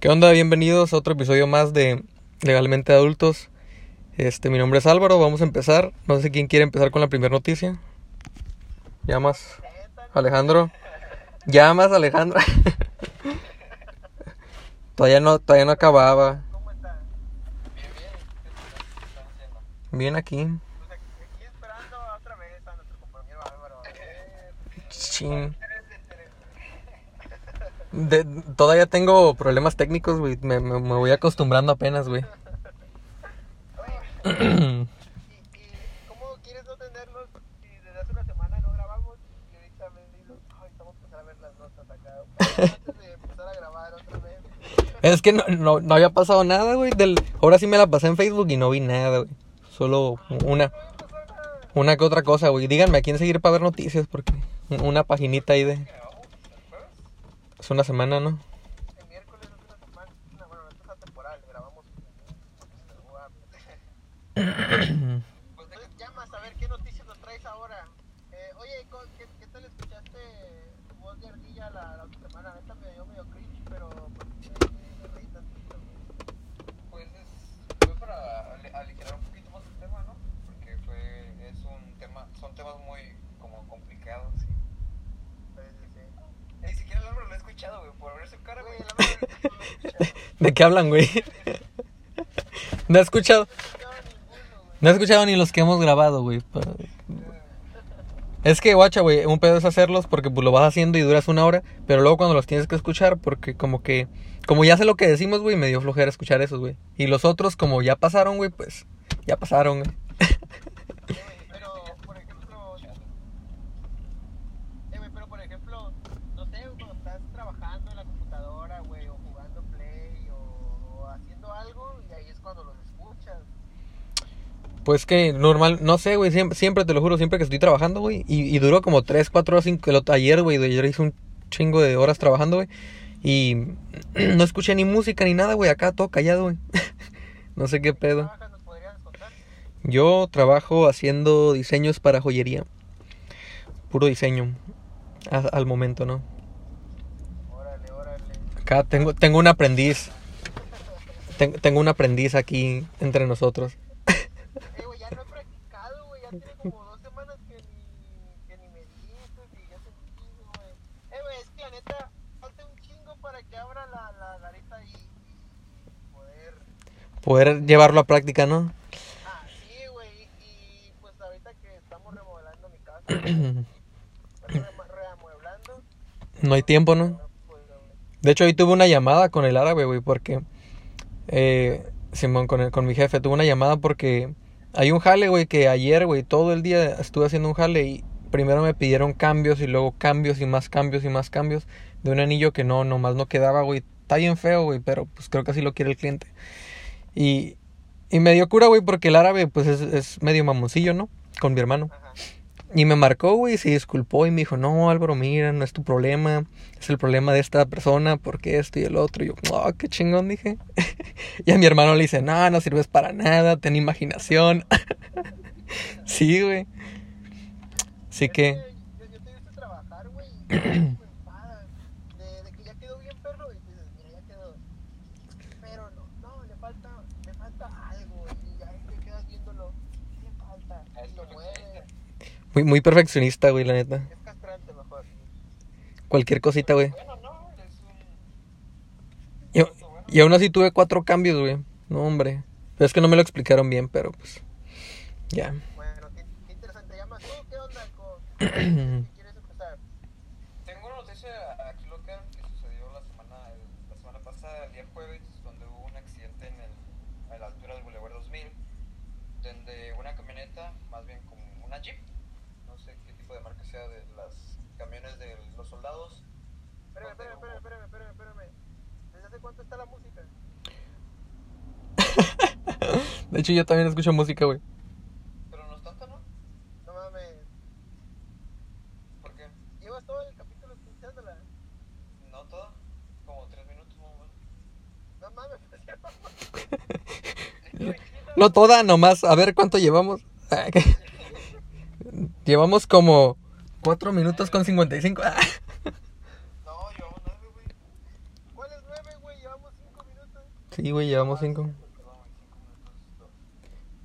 ¿Qué onda? Bienvenidos a otro episodio más de Legalmente Adultos. Este, mi nombre es Álvaro, vamos a empezar. No sé quién quiere empezar con la primera noticia. Llamas Alejandro. Llamas Alejandro. todavía no, todavía no acababa. ¿Cómo están? Bien, bien. ¿Qué están haciendo? Bien aquí. Pues aquí esperando otra vez a nuestro compañero Álvaro. Chin. De- todavía tengo problemas técnicos, güey. Me, me- me voy acostumbrando apenas, güey. ¿Y, y cómo quieres no tenerlos si desde hace una semana no grabamos y ahorita me digo, ay, estamos a empezar a ver las notas acá antes de empezar a grabar otra vez? Es que no, no, no había pasado nada, güey. Del... Ahora sí me la pasé en Facebook y no vi nada, güey. Solo una, una que otra cosa, güey. Díganme a quién seguir para ver noticias, porque una paginita ahí de... Es una semana, ¿no? El miércoles hace una semana, no, bueno, esto es atemporal, grabamos. Pues llamas a ver qué noticias nos traes ahora. Eh, oye, co- ¿qué, ¿qué tal escuchaste tu voz de ardilla la, la otra semana? Neta me dio medio cringe, pero pues, me, me reí tantito. Pues es, fue para ale- aligerar un poquito más el tema, ¿no? Porque fue, es un tema, son temas muy como complicados. y- Sí, sí, sí. Ni siquiera el Álvaro lo he escuchado, güey, por ver su cara, Güey, güey. la verdad es que no lo he escuchado. ¿De qué hablan, güey? No he escuchado, No he escuchado ni los que hemos grabado, güey. Es que, guacha, güey, un pedo es hacerlos porque pues, lo vas haciendo y duras una hora, pero luego cuando los tienes que escuchar, porque como que, como ya sé lo que decimos, güey, me dio flojera escuchar esos, güey. Y los otros, como ya pasaron, güey, pues, ya pasaron, güey. Eh, güey, pero, por ejemplo, eh, güey, pero por ejemplo, no sé, cuando estás trabajando en la computadora, güey, o jugando play, o, o haciendo algo, y ahí es cuando los escuchas. Pues que normal, no sé, güey, siempre, siempre te lo juro, siempre que estoy trabajando, güey, y, duró como 3, 4 horas, 5, el ayer, güey, ayer hice un chingo de horas trabajando, güey, y no escuché ni música ni nada, güey, acá todo callado, güey. no sé qué pedo. Yo trabajo haciendo diseños para joyería, puro diseño, al momento, ¿no? Órale, órale. Acá tengo, tengo un aprendiz, Ten- tengo un aprendiz aquí entre nosotros. Eh, güey, ya no he practicado, güey, ya tiene como dos semanas que ni, que ni me dices y ya se un chingo, güey. Eh, güey, es que la neta, falta un chingo para que abra la, la garita y, y poder... Poder llevarlo a práctica, ¿no? Ah, sí, güey, y, pues ahorita que estamos remodelando mi casa, reamueblando, No hay tiempo, ¿no? De hecho, hoy tuve una llamada con el árabe, güey, porque... Eh, Simón, con, el- con mi jefe, tuve una llamada porque... Hay un jale, güey, que ayer, güey, todo el día estuve haciendo un jale y primero me pidieron cambios y luego cambios y más cambios y más cambios de un anillo que no, nomás no quedaba, güey. Está bien feo, güey, pero pues creo que así lo quiere el cliente. Y, y me dio cura, güey, porque el árabe, pues es, es medio mamoncillo, ¿no? Con mi hermano. Ajá. Y me marcó, güey, se disculpó y me dijo, no, Álvaro, mira, no es tu problema, es el problema de esta persona, porque esto y el otro. Y yo, oh, qué chingón, dije. y a mi hermano le dice, no, no sirves para nada, ten imaginación. sí, güey. Así que, Yo, yo te he visto trabajar, güey, y me enfadas. De, de que ya quedó bien perro y dices, mira, ya quedó. Pero no, no, le falta, le falta algo, güey, y ahí te quedas viéndolo. ¿Qué le falta? Y lo mueve. Muy, muy perfeccionista, güey, la neta. Es castrante mejor. Cualquier cosita, güey. Bueno, no, es un... Y, y aún así tuve cuatro cambios, güey. No, hombre. Pero es que no me lo explicaron bien, pero pues, ya. Bueno, qué, qué interesante. ¿Llamas tú? ¿Qué onda con De hecho, yo también escucho música, güey. Pero no es ¿no? No mames. ¿Por qué? ¿Llevas todo el capítulo escuchándola? No todo. Como tres minutos, no mames. No mames. no toda, nomás. A ver cuánto llevamos. llevamos como 4 minutos con 55. no, llevamos ¿Cuál es Llevamos minutos. Sí, güey, llevamos 5.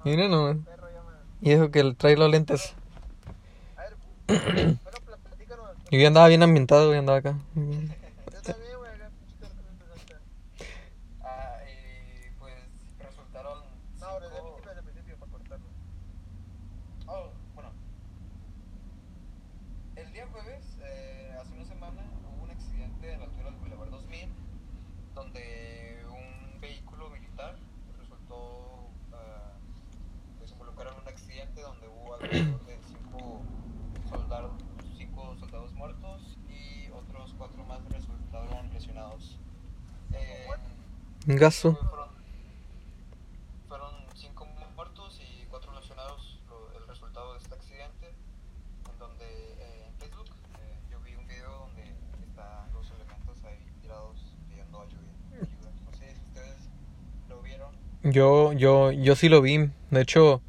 Mira nomás. Ya me... Y eso que el- trae los lentes. A ver, pl- platícanos. Yo ya andaba bien ambientado, güey, andaba acá. Yo también, güey, acá, pinche perro que me empezaste. Ah, y pues resultaron No, desde el cinco- principio, desde el principio, para cortarlo. Oh, bueno. El día jueves, eh, hace una semana, hubo un accidente en la altura del Boulevard 2000, donde un vehículo militar resultó ah, desinvolucrar en un accidente donde hubo alrededor de cinco soldados, cinco soldados muertos y otros cuatro más resultaron lesionados. Eh, Un fueron, fueron cinco muertos y cuatro lesionados lo- el resultado de este accidente. En donde eh, en Facebook eh, yo vi un video donde están los elementos ahí tirados pidiendo ayuda. No sé si ustedes lo vieron. Yo, yo, yo sí lo vi. De hecho,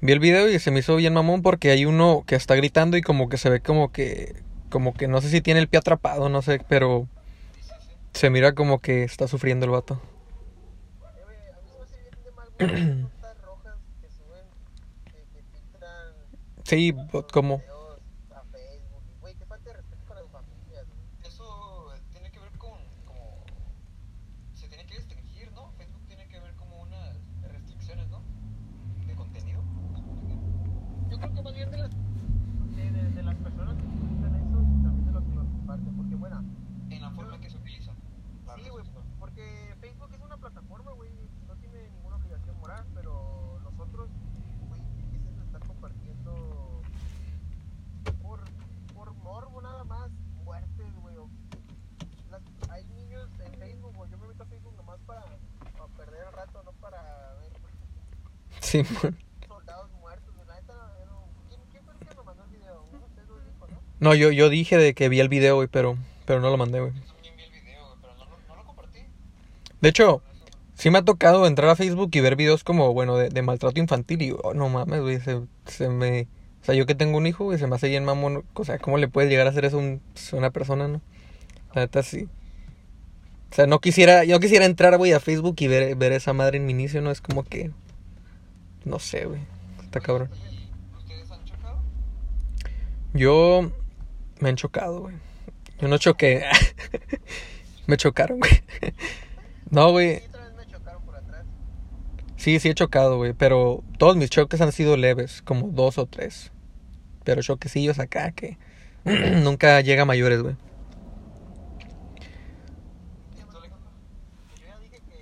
vi el video y se me hizo bien mamón porque hay uno que está gritando y como que se ve como que, como que no sé si tiene el pie atrapado, no sé, pero. Se mira como que está sufriendo el vato. Eh, güey, a mí se me hace bien de mal, güey, las notas rojas que suben, que, que filtran Sí, los como, videos a Facebook. y, Güey, qué falta de respeto para las familias, güey. Eso tiene que ver con como se tiene que restringir, ¿no? Facebook tiene que ver como unas restricciones, ¿no? De contenido. Yo creo que más bien de las, de, de, de las personas que publican eso y también de los que lo comparten. Porque, bueno, En la forma que se utiliza. la sí, red güey, social. porque Facebook es una plataforma, güey, no tiene ninguna obligación moral, pero nosotros, güey, empiezan a estar compartiendo por, por morbo nada más, muertes, güey. o- las- Hay niños en Facebook, güey, yo me meto a Facebook nomás para, para perder el rato, no para ver sí, soldados muertos, güey. La neta, yo no- ¿quién, ¿quién fue el que me mandó el video? Uno lo dijo, ¿no? No, yo, yo dije de que vi el video, güey, pero, pero no lo mandé, güey. Yo también vi el video, güey, pero no, lo- no lo compartí. De hecho, sí me ha tocado entrar a Facebook y ver videos como, bueno, de, de maltrato infantil y, oh, no mames, güey, se, se me... O sea, yo que tengo un hijo, güey, se me hace bien mamón, o sea, ¿cómo le puede llegar a hacer eso a un- a una persona, no? La neta, sí. O sea, no quisiera, yo quisiera entrar, güey, a Facebook y ver, ver esa madre en mi inicio, ¿no? Es como que... No sé, güey. Está cabrón. ¿Y ¿Ustedes han chocado? Yo me han chocado, güey. Yo no choqué. me chocaron, güey. no, güey. Sí, sí he chocado, güey. Pero todos mis choques han sido leves, como dos o tres. Pero choquecillos acá que nunca llega a mayores, güey.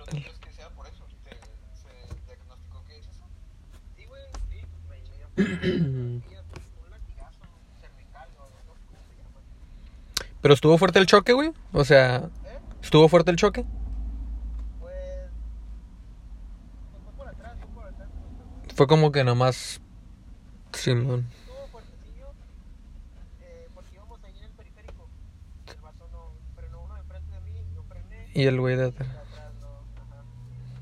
llama. Pero estuvo fuerte el choque, güey. O sea, ¿Eh? estuvo fuerte el choque. Pues, pues fue pues, como que nomás. Simón. Estuvo fuertecillo, eh, porque íbamos ahí en el periférico. El vato no frenó uno de frente de mí, yo frené. Y el güey de de atrás.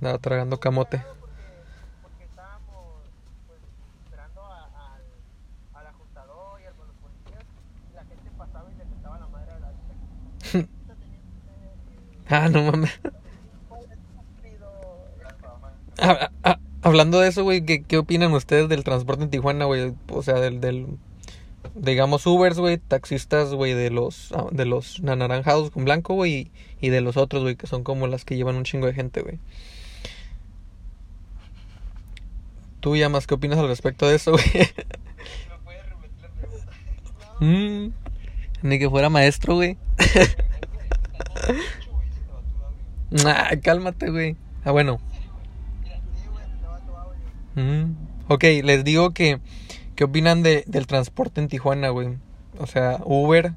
Andaba tragando camote. pues, Ah, no mames. Fama. Ah, ah, hablando de eso, güey, ¿qué, ¿qué opinan ustedes del transporte en Tijuana, güey? O sea, del, del digamos, Ubers, güey, taxistas, güey, de los, ah, de los anaranjados con blanco, güey, y, y de los otros, güey, que son como las que llevan un chingo de gente, güey. ¿Tú, Llamas, qué opinas al respecto de eso, güey? Mm, ni que fuera maestro, güey. Ah, cálmate, güey. Ah, bueno. Mm, Ok, les digo que, ¿qué opinan de, del transporte en Tijuana, güey? O sea, Uber,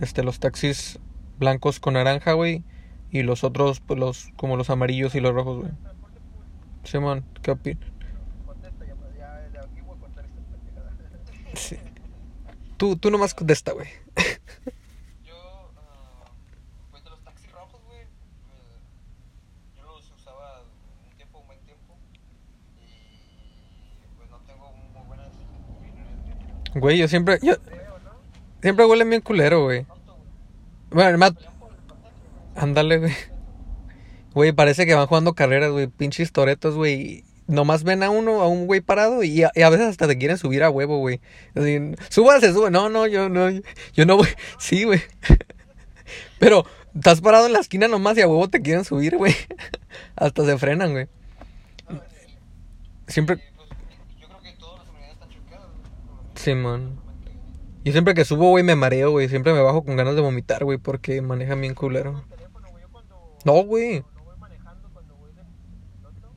este, los taxis blancos con naranja, güey, Y los otros, pues los, como los amarillos y los rojos, güey. Simón, ¿qué opinas? Contesta, ya, ya de aquí voy a contar esta pendejada. Sí. Tú, tú nomás contesta, güey. Yo, ah, pues de los taxis rojos, güey, eh, yo los usaba un tiempo, un buen tiempo. Y pues no tengo muy buenas opiniones Güey, yo siempre, yo, siempre huele bien culero, güey. Bueno, Matt, ándale, güey. Güey, parece que van jugando carreras, güey. Pinches toretos, güey. Nomás ven a uno, a un güey parado y a, y a veces hasta te quieren subir a huevo, güey. Así, súbase, sube. No, no, yo no, yo no voy. Sí, güey. Pero estás parado en la esquina nomás y a huevo te quieren subir, güey. Hasta se frenan, güey. Siempre, y, yo creo que todas las unidades están chocadas, mismo. Simón. Yo siempre que subo, güey, me mareo, güey. Siempre me bajo con ganas de vomitar, güey, porque manejan bien culero. No, güey. no voy manejando, cuando voy de piloto,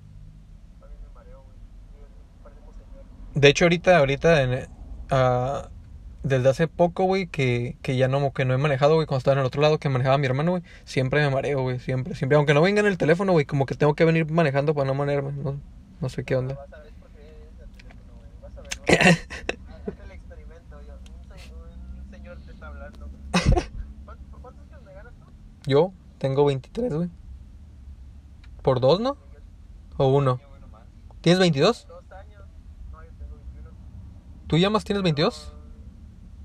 también me mareo, güey. Yo- yo parecemos señor. De hecho, ahorita, ahorita, en, ah, desde hace poco, güey, que, que ya no, que no he manejado, güey, cuando estaba en el otro lado que manejaba mi hermano, güey, siempre me mareo, güey, siempre, siempre. Aunque no venga en el teléfono, güey, como que tengo que venir manejando para no marearme, no, no sé qué onda. Vas a ver por qué es el teléfono, güey. Vas a ver, vas a ver. Haz el experimento, yo. Un, se- un señor te está hablando. ¿Cuántos, ¿Por cuántos años me ganas tú? Yo tengo 23, güey. ¿Por dos, no? ¿O uno? ¿Tienes 22? dos años. No, yo tengo 21. ¿Tú ya más tienes 22?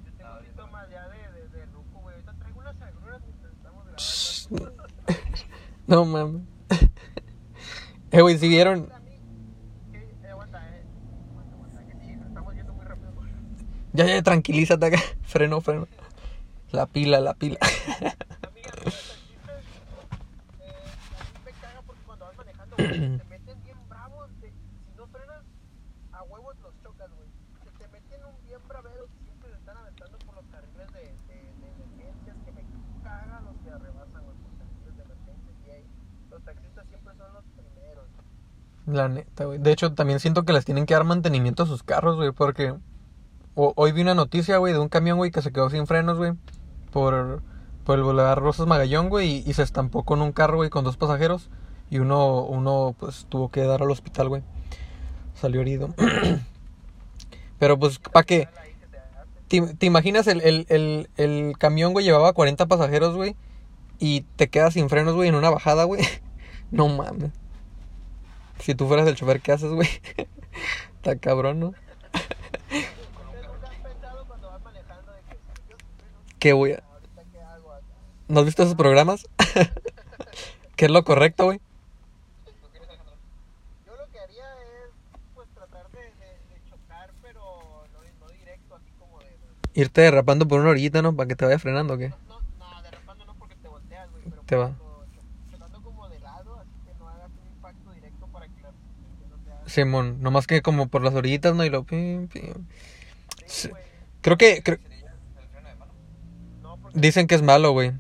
Yo tengo síntomas ya de, de, de ruco, güey. Ahorita traigo unas agruras mientras estamos grabando. No mames. Eh, güey, si vieron. Ya, ya, tranquilízate acá. Freno, freno. La pila, la pila. Te meten bien bravos. si no frenas, a huevos los chocas, güey. Meten un bien bravero que siempre se están aventando por los carriles de, de, de emergencias. Que me caga los que arrebasan, por carriles de emergencias. Y ahí, los taxistas siempre son los primeros. La neta, güey. De hecho, también siento que les tienen que dar mantenimiento a sus carros, güey, porque o- hoy vi una noticia, güey, de un camión, güey, que se quedó sin frenos, güey, por, por el Boulevard Rosas Magallón, güey, y, y se estampó con un carro, güey, con dos pasajeros, y uno, uno, pues, tuvo que dar al hospital, güey. Salió herido. Pero, pues, ¿para qué? ¿Te, te imaginas el, el, el, el camión, güey, llevaba 40 pasajeros, güey, y te quedas sin frenos, güey, en una bajada, güey? No mames. Si tú fueras el chofer, ¿qué haces, güey? Está cabrón, ¿no? ¿Ustedes nunca han pensado cuando vas manejando de que si yo freno, ¿Qué voy a...? ¿No has visto esos programas? ¿Qué es lo correcto, güey? ¿Tú qué eres, Alejandro? Yo lo que haría es pues tratar de, de, de chocar, pero no, no directo, así como de... de- Irte derrapando por una orillita, ¿no? Para que te vaya frenando, ¿o qué? No, no, derrapando no porque te volteas, güey, pero Te va. chocando como de lado, así que no hagas un impacto directo para que la no te haga... Simón, nomás que como por las orillitas, ¿no? Y lo... pim, pim. Sí. Creo que... creo-. No, porque... Dicen que es malo, güey.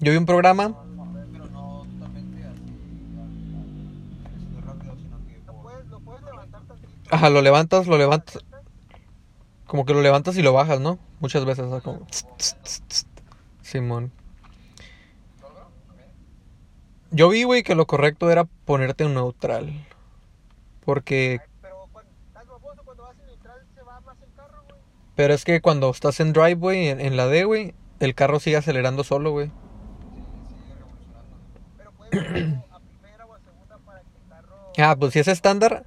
Yo vi un programa... Ajá, lo levantas, lo levantas... Como que lo levantas y lo bajas, ¿no? Muchas veces, como... Simón. Yo vi, güey, que lo correcto era ponerte en neutral. Porque... Pero cuando, estás baboso, cuando vas en neutral se va más el carro, güey. Pero es que cuando estás en drive, güey, en, en la D, güey, el carro sigue acelerando solo, güey. Sí, sigue revolucionando. Pero a primera o a segunda para que el carro... Ah, pues si es estándar...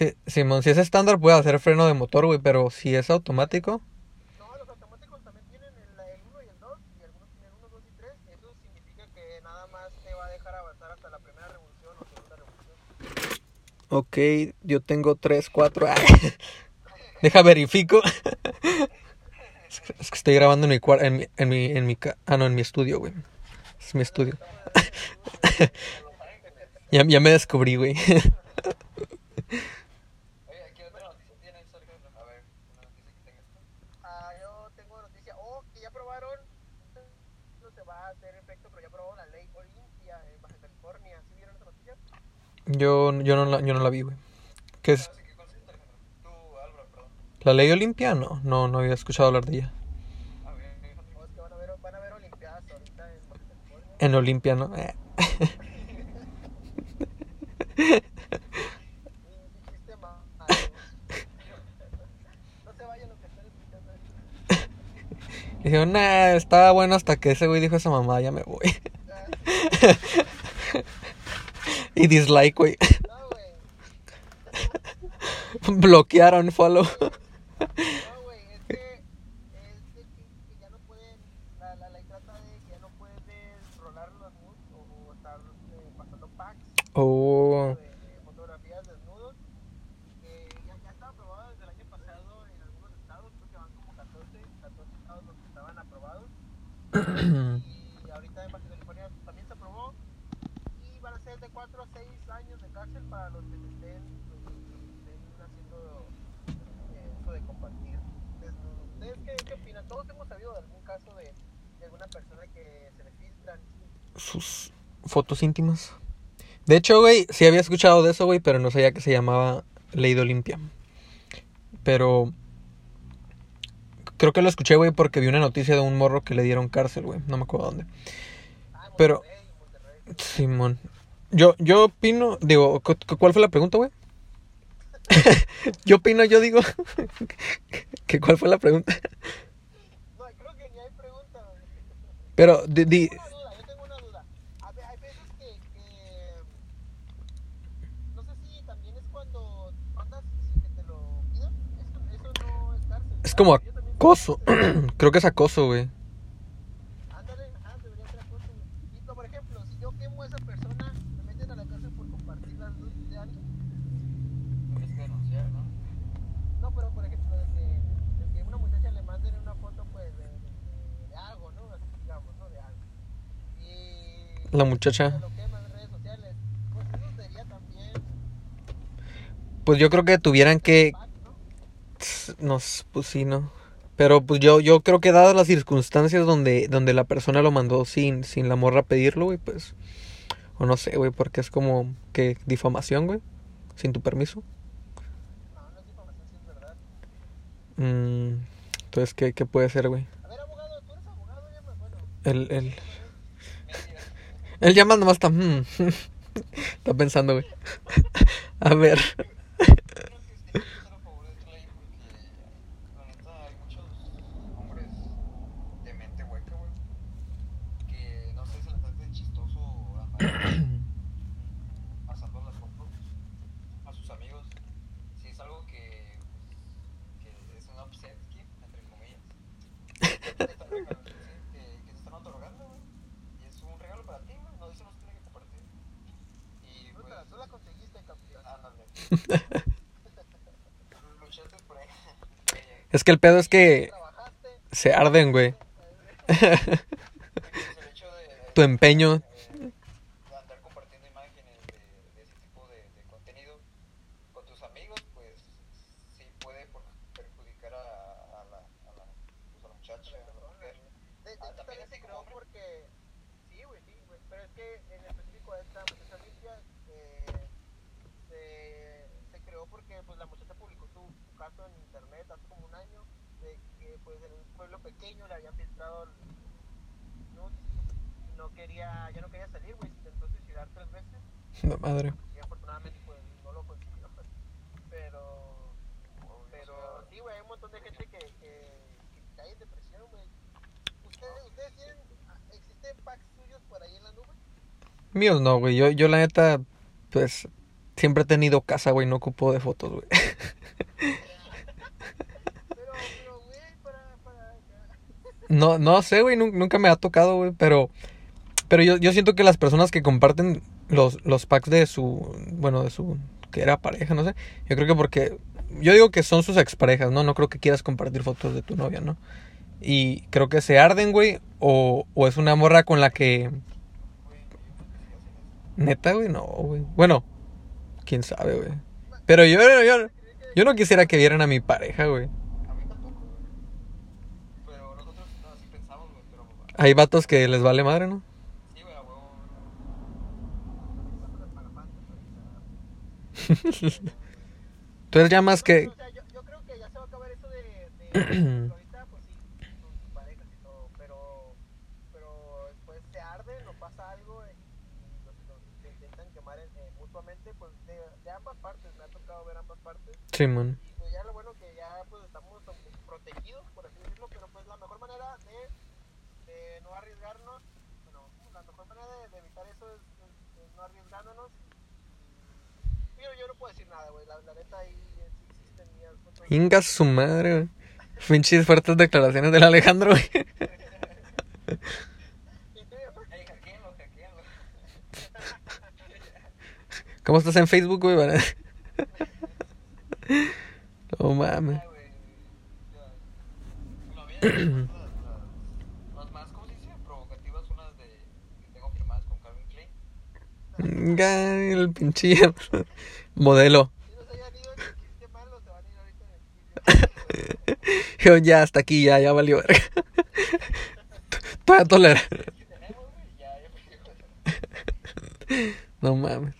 Sí, Simón, si es estándar puede hacer freno de motor, güey, pero si es automático... No, los automáticos también tienen el, el 1 y el 2, y algunos tienen 1, 2 y 3. Eso significa que nada más te va a dejar avanzar hasta la primera revolución o segunda revolución. Ok, yo tengo 3, 4... Deja verifico. Es que- es que estoy grabando en mi cuarto, en mi, en mi, en mi ca- ah, no, en mi estudio, güey. Es mi estudio. ya, ya me descubrí, güey. Oye, ¿qué otra noticia tienes, Alejandro? A ver, una noticia que tengas tú. Ah, yo tengo noticia. Oh, que ya aprobaron. No se va a hacer efecto, pero ya aprobaron la ley Olimpia en Baja California. ¿Sí vieron esa noticia? Yo, yo, no la, yo no la vi, güey. ¿Qué es? ¿La ley Olimpia? No, no, no había escuchado hablar de ella. En Olimpia, ¿no? Eh. Dijeron, nah, estaba bueno hasta que ese güey dijo esa mamá, ya me voy. y dislike, güey. No, güey. Bloquearon, follow. No, güey, es que, es de que, ya no pueden, la, la ley trata de que ya no puedes rolar los nudes o, o estar eh, pasando packs Oh, de, de fotografías desnudos. Que ya, ya estaba aprobado desde el año pasado en algunos estados, creo que van como 14, 14 estados los que estaban aprobados. Y ahorita en Baja California también se aprobó. Ser de 4 a 6 años de cárcel para los que estén, los que estén haciendo eh, eso de compartir desnudos. ¿Ustedes qué, qué opinan? Todos hemos sabido de algún caso de, de alguna persona que se le filtran. sus fotos íntimas. De hecho, güey, sí había escuchado de eso, güey, pero no sabía que se llamaba Ley de Olimpia. Pero creo que lo escuché, güey, porque vi una noticia de un morro que le dieron cárcel, güey. No me acuerdo dónde. Ah, Pero-. Simón. Yo, yo opino, digo, cu- cu- ¿cuál fue la pregunta, güey? yo opino, yo digo. que ¿Cuál fue la pregunta? No, creo que ni hay pregunta. güey. Pero, di, di- Una duda, yo tengo una duda. A ve- hay veces que, que no sé si también es cuando mandas sin que te lo pidan. Eso, eso no es cárcel. es como Yo acoso. creo que es acoso, güey. Ándale, ah, debería ser acoso. güey. Y no, por ejemplo, si yo quemo a esa persona, me meten a la cárcel por compartir las luces de alguien. Tienes que denunciar, ¿no? No, pero por ejemplo, de que, de que una muchacha le manden una foto, pues, de, de, de algo, ¿no? Así, digamos, ¿no? De algo. Y. La muchacha. Pues yo creo que tuvieran que. ¿no? Pues sí, no. Pero pues yo, yo creo que dadas las circunstancias donde, donde la persona lo mandó sin, sin la morra pedirlo, güey, pues. O no sé, güey, porque es como que difamación, güey. Sin tu permiso. No, no es información, si es verdad. Mm, entonces, ¿qué, qué puede ser, güey? A ver, abogado, tú eres abogado, ya me bueno. El, el, él llama nomás está, mm, está pensando, güey. A ver. Yo creo que sí hay que estar a favor de esta ley porque, la neta, hay muchos hombres de mente hueca, güey, que no sé, se les hace chistoso andar pasando las fotos a sus amigos. Si es algo que, pues, que es un upset, entre comillas. Que te están regalando, sí, que, que te están otorgando, güey. Y es un regalo para ti, güey. No, eso no se tiene que compartir. Y Tú, pues. te la- tú la conseguiste, campeón. Ándale. Luchaste por ahí. Es que el pedo es que se arden, güey. Tu empeño. eh, de andar compartiendo imágenes de, de ese tipo de, de contenido con tus amigos, pues sí puede por- perjudicar a, a, la, a, la, pues, a la muchacha, a la mujer. De, de Ah, hecho, también también así se como creó hombre. porque. Sí, güey, sí, güey. Pero es que en específico esta muchacha limpia eh, se, se creó porque pues la muchacha publicó su, su caso en internet hace como un año de que pues en un pueblo pequeño le habían filtrado el nudes y no quería, ya no quería salir, güey, se intentó suicidar tres veces La madre. y afortunadamente pues no lo consiguió. Pero, pero sí, güey, hay un montón de gente que, que, que cae en depresión, güey. ¿Ustedes, ustedes tienen, existen packs suyos por ahí en la nube? Míos no, güey. Yo, yo la neta, pues, siempre he tenido casa, güey. No ocupo de fotos, güey. No, no sé, güey. nun- Nunca me ha tocado, güey. Pero, pero yo, yo siento que las personas que comparten los, los packs de su, bueno, de su, que era pareja, no sé. Yo creo que porque, yo digo que son sus exparejas, ¿no? No creo que quieras compartir fotos de tu novia, ¿no? Y creo que se arden, güey. O, o es una morra con la que... Neta, güey, no, güey. Bueno, quién sabe, güey. Pero yo, yo, yo no quisiera que vieran a mi pareja, güey. Hay vatos que les vale madre, ¿no? sí, güey, a huevo. Tú eres ya más que... Yo creo que ya se va a acabar eso de, Sí, man. Y pues ya lo bueno que ya pues estamos protegidos, por así decirlo, pero pues la mejor manera de, de no arriesgarnos, bueno, la mejor manera de, de evitar eso es, es, es, no arriesgándonos. Pero yo no puedo decir nada, güey, la, la, neta ahí existen sí, Inga su madre, güey. Finches fuertes declaraciones del Alejandro, güey. ¿Cómo estás en Facebook, güey? No mames. el pinche modelo. Yo ya hasta aquí, ya, ya valió verga. Todavía tolera. No mames.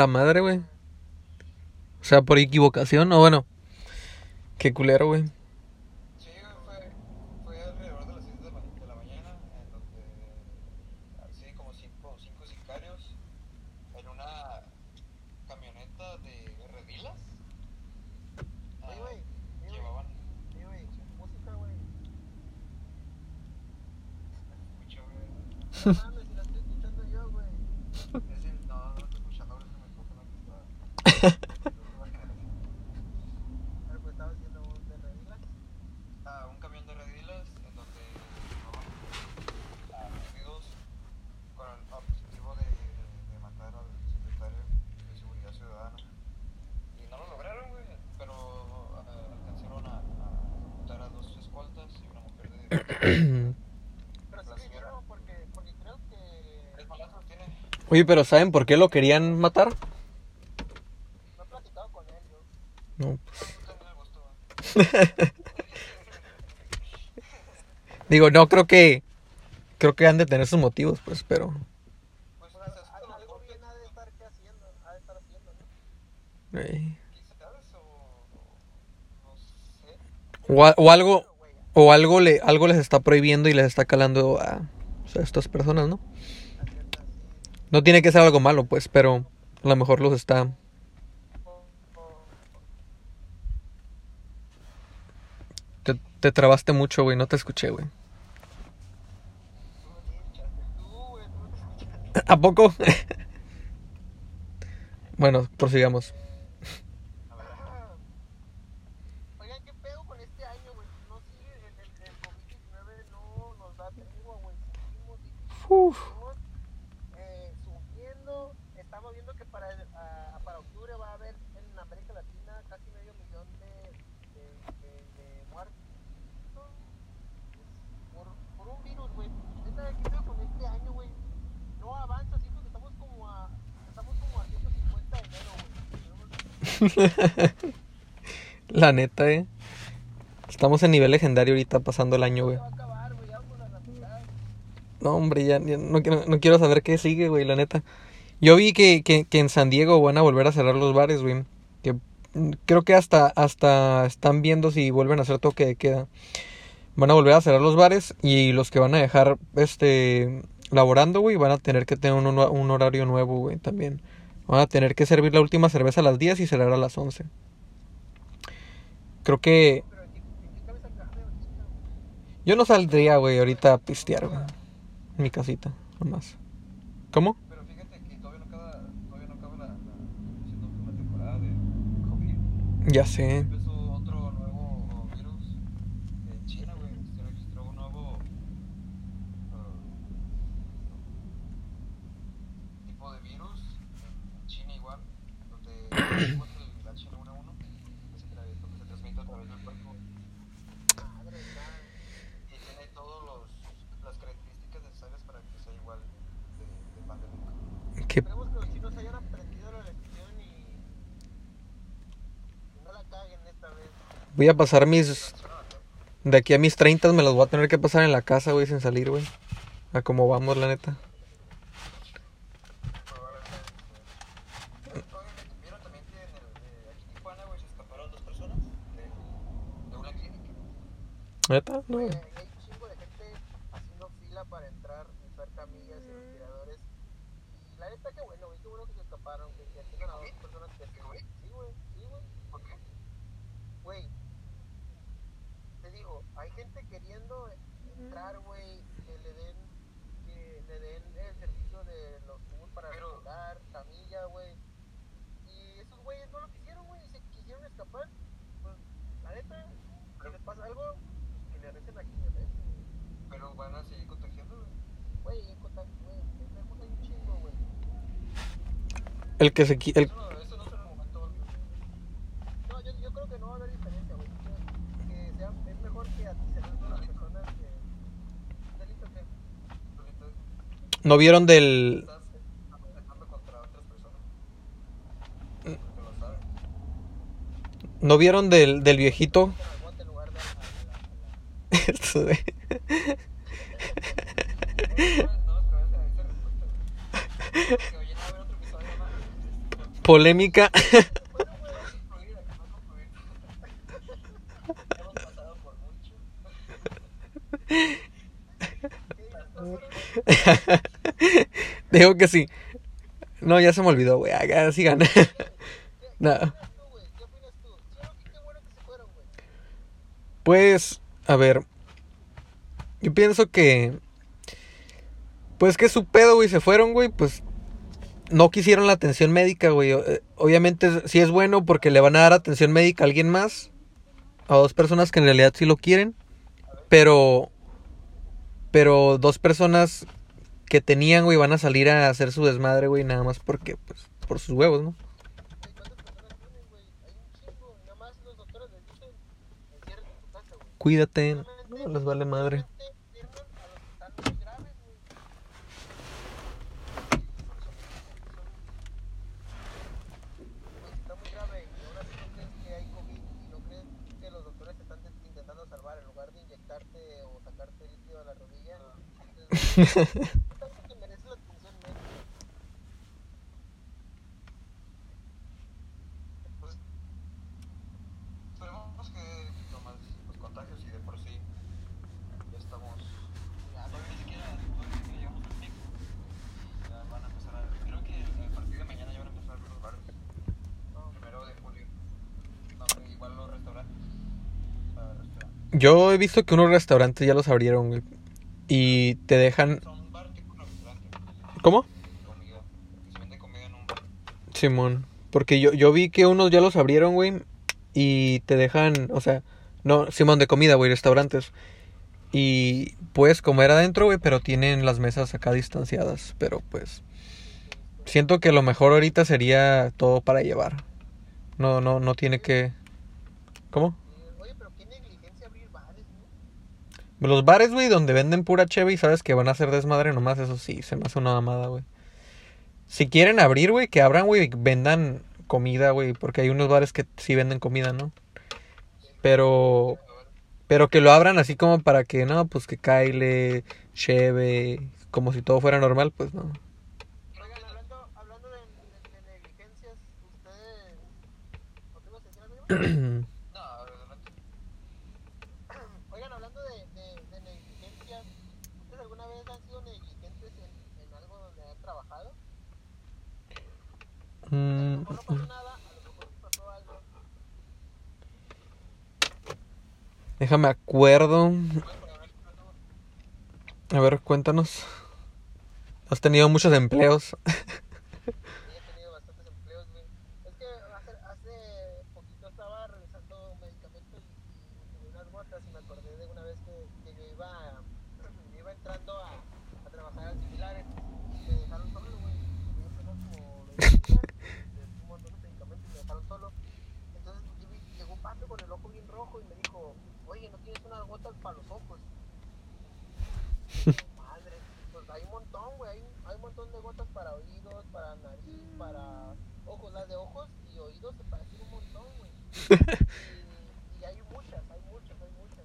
la madre, güey. O sea, por equivocación, o bueno, qué culero, güey. Oye, pero ¿saben por qué lo querían matar? No he platicado con él, yo. No, pues. Digo, no, creo que. Creo que han de tener sus motivos, pues, pero. Pues algo bien ha de estar haciendo, ha de estar haciendo, ¿no? Sí. O, a, o, algo o algo le algo les está prohibiendo y les está calando a, o sea, a estas personas, ¿no? No tiene que ser algo malo, pues, pero a lo mejor los está Te, te, trabaste mucho, güey. No te escuché, güey. ¿A poco? bueno, prosigamos. Oigan, La neta, eh. Estamos en nivel legendario ahorita pasando el año, güey. No, hombre, ya, no, quiero- no quiero saber qué sigue, güey, la neta. Yo vi que, que, que en San Diego van a volver a cerrar los bares, güey. Que mm, creo que hasta, hasta están viendo si vuelven a hacer toque de queda. Van a volver a cerrar los bares y los que van a dejar este laborando, güey, van a tener que tener un, un horario nuevo, güey, también. Van a tener que servir la última cerveza a las 10 y cerrar a las 11. Creo que yo no saldría, güey, ahorita a pistear, güey. En mi casita, nomás. ¿Cómo? Ya sé. Empezó otro nuevo virus en China, güey. Se registró un nuevo ah, tipo de virus en China igual, donde igual que el H1N1, que se tra- donde se transmite a través del cuerpo Madre mía. y tiene todas las características necesarias para que sea igual de, de pandémico. Que Esperemos que los chinos hayan aprendido la lección y, y no la caguen esta vez. voy a pasar mis... De aquí a mis 30 me los voy a tener que pasar en la casa, güey, sin salir, güey. A cómo vamos, la neta. Probablemente. Obviamente, vieron también que en el, eh, aquí en Tijuana, güey, se escaparon dos personas de, de una clínica. ¿Neta? No. Güey, hay un chingo de gente haciendo fila para entrar y usar camillas y respiradores. Y la neta, qué bueno, güey, qué bueno que se escaparon, que, que tengan a dos personas que sí, güey. Sí, güey, sí, güey. ¿Por qué? Güey, te digo, hay gente queriendo entrar, güey, que le den, que le den el servicio de los tubos para respirar, camilla, güey. Y esos güeyes no lo quisieron, güey, se quisieron escapar. Pues, la neta, si les pasa algo, que le recen a quien le recen, güey. Pero van a seguir contagiando, güey. Güey, güey, hay un chingo, güey. El que se... El... Eso no, eso no es el momento. No, yo, yo creo que no va a haber diferencia, güey. Que, que sea, es mejor que a ti se las personas que... Delito ¿No vieron del... ¿No vieron del, del viejito? mucho. Digo que sí. No, ya se me olvidó, güey. Ah, sigan. no. Pues, a ver. Yo pienso que. Pues que su pedo, güey, se fueron, güey. Pues no quisieron la atención médica, güey. Eh, Obviamente sí es bueno porque le van a dar atención médica a alguien más. A dos personas que en realidad sí lo quieren. Pero. Pero dos personas que tenían, güey, van a salir a hacer su desmadre, güey, nada más porque, pues, por sus huevos, ¿no? Güey, ¿Cuántas personas tienen, güey? Hay un chingo. Nada más los doctores les dicen, enciérrate en tu casa, güey. Cuídate, Solamente- no les vale madre. solamente firman a los que están muy graves, güey. Güey, si está muy grave y aún así no crees que hay COVID y no crees que los doctores te están de- intentando salvar en lugar de inyectarte o sacarte líquido a la rodilla, entonces, tanto que merece la atención médica. Pues, esperemos que no más los contagios y de por sí ya estamos. Ya todavía ni siquiera, todavía ni siquiera llegamos al pico. Ya van a empezar a. Creo que a partir de mañana ya van a empezar a abrir los bares. No, Primero de julio. No, pero igual los restaurantes. Ah, restaurantes. Yo he visto que unos restaurantes ya los abrieron. Y te dejan... ¿Cómo? Simón. Porque yo, yo vi que unos ya los abrieron, güey. Y te dejan, o sea, no, Simón, de comida, güey, restaurantes. Y puedes comer adentro, güey, pero tienen las mesas acá distanciadas. Pero pues, siento que lo mejor ahorita sería todo para llevar. No, no, no tiene que... ¿Cómo? Los bares, güey, donde venden pura cheve y sabes que van a hacer desmadre nomás, eso sí, se me hace una mamada, güey. Si quieren abrir, güey, que abran, güey, vendan comida, güey, porque hay unos bares que sí venden comida, ¿no? Pero pero que lo abran así como para que, no, pues que caile, cheve, como si todo fuera normal, pues no. Hablando, de, negligencias, ustedes... Mm, mm, mm. Déjame acuerdo. A ver, cuéntanos. Has tenido muchos empleos. unas gotas para los ojos. Madre, pues hay un montón, güey. Hay, hay, un montón de gotas para oídos, para nariz, para ojos. Las de ojos y oídos se parecen un montón, güey. Y, y, hay muchas, hay muchas, hay muchas.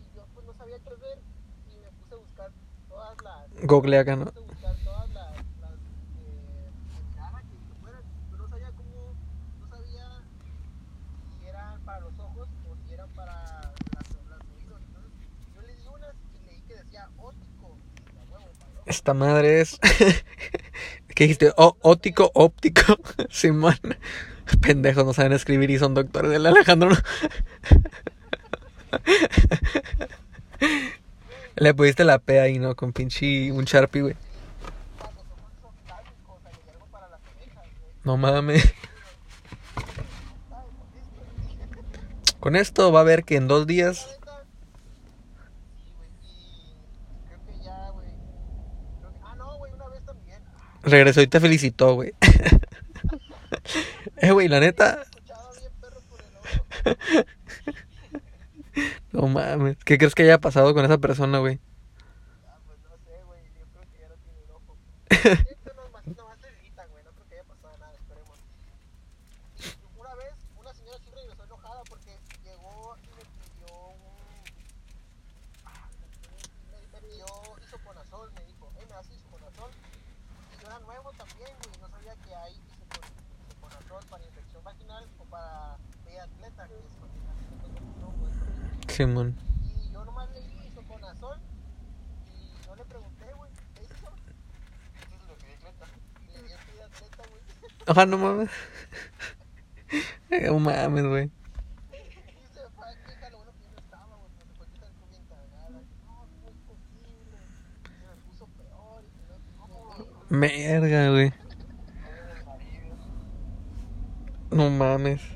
Y yo pues no sabía qué ver y me puse a buscar todas las. Google acá, ¿no? Esta madre es. ¿Qué dijiste? O ótico, óptico. Simón. Pendejos no saben escribir y son doctores del Alejandro. Le pusiste la P ahí, ¿no? Con pinche un Sharpie, güey. No mames. Con esto va a ver que en dos días Regresó y te felicitó, güey. eh, güey, la neta. no mames. ¿Qué crees que haya pasado con esa persona, güey? Ah, pues no sé, güey. Yo creo que ya no tiene el ojo. Simón. Y yo nomás le dije su corazón y no le pregunté, güey. ¿Qué hizo? Entonces lo que atleta. Le di a atleta, güey. Ajá, no mames. no mames, güey. Merga, güey. No mames.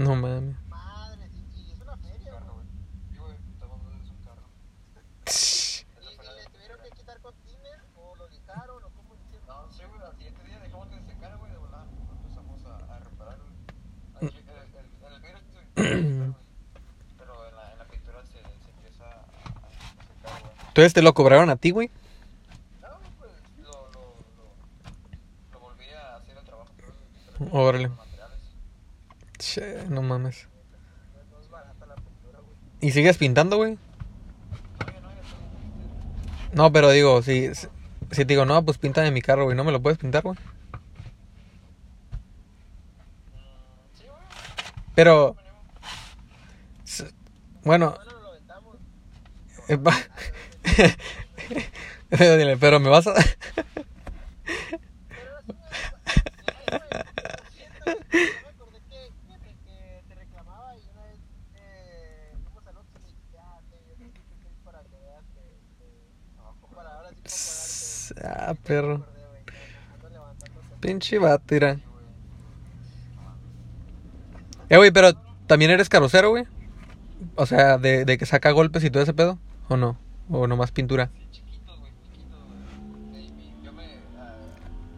No mames. Madre, y es una feria, güey. Estamos hablando de un carro. ¿Y le tuvieron que quitar con timer? ¿O lo lijaron? ¿O cómo hicieron? No, sí, güey. Al siguiente día dejamos de secar, güey, de volar. Empezamos a, a reparar, güey. El virus, Pero en la, en la pintura se, empieza a, a secar, güey. Entonces te lo cobraron a ti, güey. No, güey, pues lo volví a hacer el trabajo. Órale. Todavía no, ya está. No, pero digo, si, si te digo, no, pues píntame mi carro, güey, ¿no me lo puedes pintar, güey? Güey. Pero, bueno, eh, Pero pero me vas a... Pero así, güey. Ay, güey, siento, yo me acordé que, que, que te reclamaba y una vez eh, fuimos al Oxxo y me dijiste, ah, te yo te puse seis para que veas que, que para ahora sí para pagarte. Ah, perro. Pinche batira. Eh, güey, pero también eres carrocero, güey. O sea, de, de que saca golpes y todo ese pedo, ¿o no? O nomás pintura. Sí, chiquitos, güey, chiquitos, güey. Y mi- Yo me.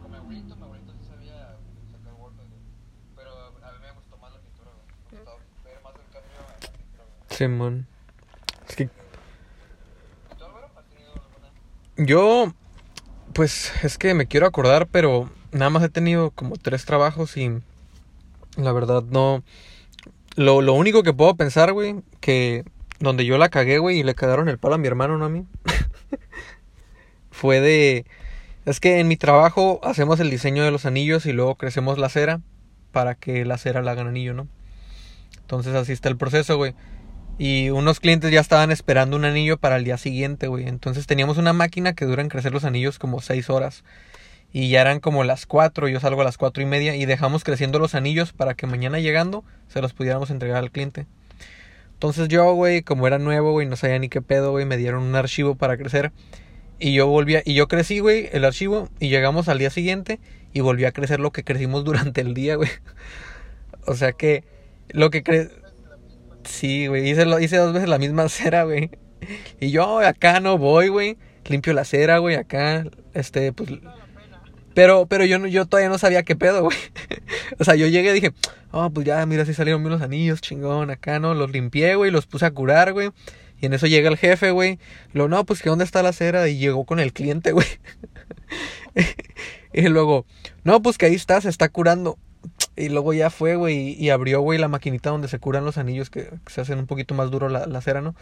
con mi abuelito, mi abuelito sí sabía sacar golpes, güey. Pero a mí me gustó más la pintura, güey. Me gustó ver más el cambio en la pintura, güey. Simón. Es que ¿Y tú, Álvaro, has tenido alguna? yo, pues, es que me quiero acordar, pero nada más he tenido como tres trabajos y la verdad no... Lo, lo único que puedo pensar, güey, que donde yo la cagué, güey, y le cagaron el palo a mi hermano, no a mí, fue de... Es que en mi trabajo hacemos el diseño de los anillos y luego crecemos la cera para que la cera la hagan anillo, ¿no? Entonces así está el proceso, güey. Y unos clientes ya estaban esperando un anillo para el día siguiente, güey. Entonces teníamos una máquina que dura en crecer los anillos como seis horas. Y ya eran como las cuatro, yo salgo a las cuatro y media y dejamos creciendo los anillos para que mañana llegando se los pudiéramos entregar al cliente. Entonces yo, güey, como era nuevo, güey, no sabía ni qué pedo, güey, me dieron un archivo para crecer. Y yo volví a- y yo crecí, güey, el archivo y llegamos al día siguiente y volví a crecer lo que crecimos durante el día, güey. O sea que lo que cre... Sí, güey, hice, lo, hice dos veces la misma cera, güey. Y yo acá no voy, güey. Limpio la cera, güey, acá, este, pues... Pero, pero yo, yo todavía no sabía qué pedo, güey. o sea, yo llegué y dije, oh, pues ya, mira, así salieron bien los anillos, chingón, acá, ¿no? Los limpié, güey, los puse a curar, güey. Y en eso llega el jefe, güey. Lo, no, pues que dónde está la cera. Y llegó con el cliente, güey. y luego, no, pues que ahí está, se está curando. Y luego ya fue, güey, y abrió, güey, la maquinita donde se curan los anillos que, se hacen un poquito más duro la, cera, ¿no?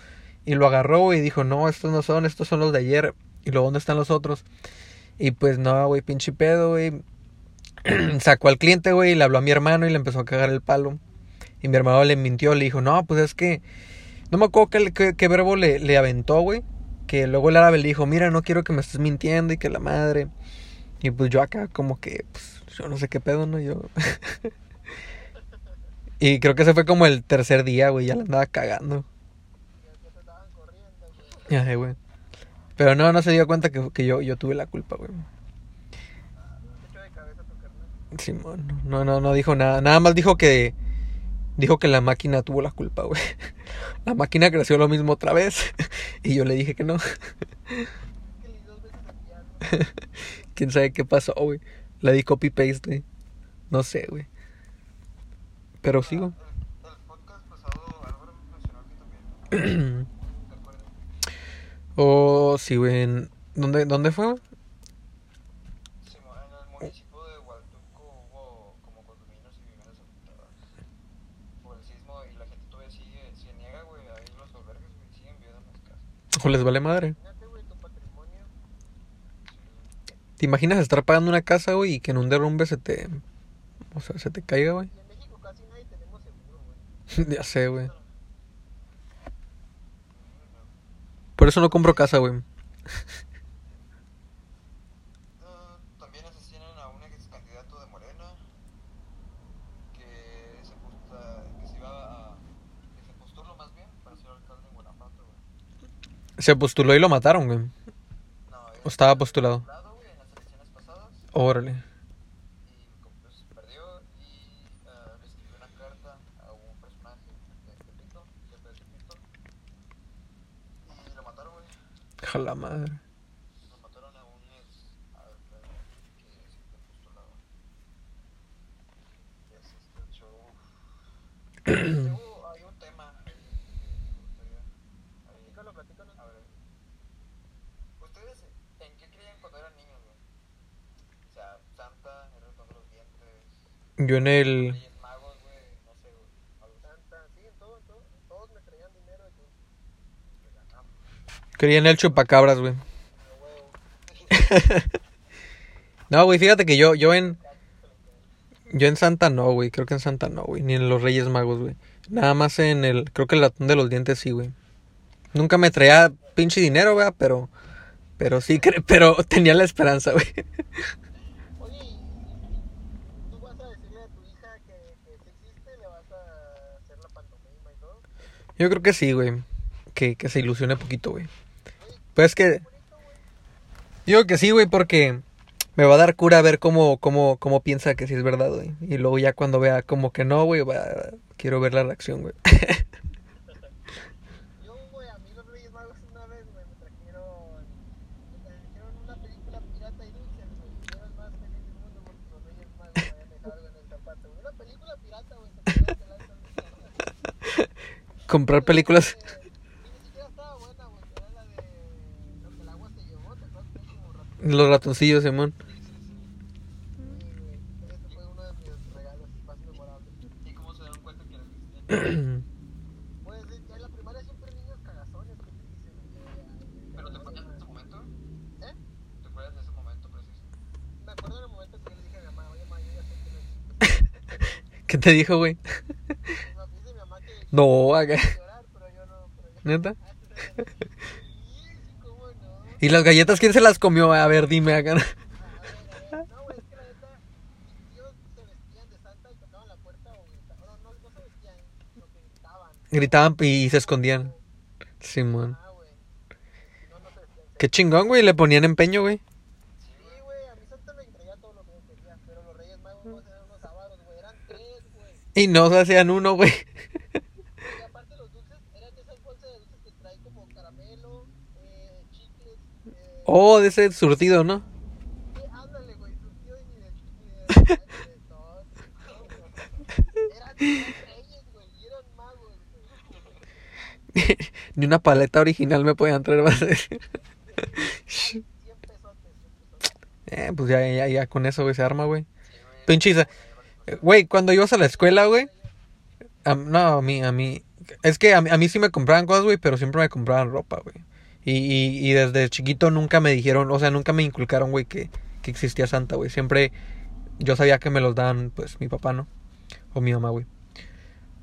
Y lo agarró, güey, y dijo, no, estos no son, estos son los de ayer. Y luego, ¿dónde están los otros? Y pues no, güey, pinche pedo, güey. Sacó al cliente, güey, y le habló a mi hermano y le empezó a cagar el palo. Y mi hermano le mintió, le dijo, no, pues es que... No me acuerdo qué verbo le, le aventó, güey. Que luego el árabe le dijo, mira, no quiero que me estés mintiendo y que la madre... Y pues yo acá como que, pues, yo no sé qué pedo, ¿no? Yo... y creo que ese fue como el tercer día, güey, ya la andaba cagando. Corriendo, güey. Pero no, no se dio cuenta que, que yo, yo tuve la culpa, güey. Simón, no, no, no dijo nada. Nada más dijo que. Dijo que la máquina tuvo la culpa, güey. La máquina creció lo mismo otra vez. Y yo le dije que no. Quién sabe qué pasó, güey. Le di copy paste, güey. No sé, güey. Pero sí, güey. El, el podcast pasado, Álvaro mencionó que también. ¿Te acuerdas? Oh, sí, güey. en- ¿Dónde, ¿Dónde fue, güey? Sí, en el municipio de Hualtuco hubo como condominios y viviendas afectadas por el sismo y la gente todavía sigue, se niega, güey, ahí los albergues, güey, siguen viviendo en las casas. O les vale madre. Imagínate, güey, tu patrimonio. ¿Te imaginas estar pagando una casa, güey, y que en un derrumbe se te. O sea, se te caiga, güey? En México casi nadie tenemos seguro, güey. ya sé, güey. Por eso no compro casa, güey. También asesinan a un ex candidato de Morena que se, postuló y lo mataron, güey. No, ¿O estaba postulado? postulado, güey, en las elecciones pasadas. Órale. y como, pues, perdió y ah, le escribió una carta a un personaje de Tepito, jefe de Tepito, y lo mataron, güey. Jala madre. Lo mataron a un ex alcalde que siempre postulaba. Y así está el show. Luego hay un tema ahí que me gustaría. ahí- Platícalo, platícalo. a ver, Yo en el... Reyes Magos, güey, no sé, güey. algo así. Santa, sí, en todo, en todo. Todos me traían dinero y pues regalamos Creía en el chupacabras, güey. No, güey, fíjate que yo, yo en... Yo en Santa no, güey. Creo que en Santa no, güey. Ni en los Reyes Magos, güey. Nada más en el... Creo que el latón de los dientes sí, güey. Nunca me traía pinche dinero, güey, pero... Pero sí, pero tenía la esperanza, güey. Oye, ¿y tú vas a decirle a tu hija que, que sí existe? ¿Le vas a hacer la pantomima y todo? Yo creo que sí, güey. Que, que se ilusione poquito, güey. Pues que... Digo que sí, güey, porque me va a dar cura ver cómo, cómo, cómo piensa que sí es verdad, güey. Y luego ya cuando vea como que no, güey, va- quiero ver la reacción, güey. Comprar películas... Y ni siquiera estaba buena, güey. Era la de lo que el agua se llevó, ¿te acuerdas? Que era como rato. Los ratoncillos, Simón. Sí, güey. Ese fue uno de mis regalos más memorables. ¿Y cómo se dieron cuenta que era cristiano? Pues en la primaria siempre hay niños cagazones que te dicen. ¿Pero te acuerdas de ese momento? ¿Eh? ¿Te acuerdas de ese momento preciso? Me acuerdo en el momento que yo le dije a mi mamá, oye, mamá, yo ya sé que no. ¿Qué te dijo, güey? Me dice mi mamá que No, acá. no. ¿Neta? No. ¿Y las galletas quién se las comió? A ver, dime acá. No, güey, se y gritaban. No, no, no se y se escondían. Simón. Güey. No, no se. Qué chingón, güey. Le ponían empeño, güey. Sí, güey, a mí Santa me entrega todo lo que yo quería, pero los Reyes Magos no eran unos sábados, güey, eran tres, güey. Y no se hacían uno, güey. Y aparte los dulces eran de esas bolsas de dulces que trae como caramelo, eh, chicles, eh, Oh, de ese surtido, ¿no? ándale, güey, surtido ni de güey. Y eran magos. Ni una paleta original me podían traer, vas a decir. 100 pesotes, 100 pesotes. Eh, pues ya, ya, ya con eso, güey, se arma, güey. Eh, Güey, cuando ibas a la escuela, güey. a- no, a mí, a mí. Es que a mí, a mí sí me compraban cosas, güey, pero siempre me compraban ropa, güey. Y, y, y desde chiquito nunca me dijeron, o sea, nunca me inculcaron, güey, que, que existía Santa, güey. Siempre yo sabía que me los daban, pues, mi papá, ¿no? O mi mamá, güey.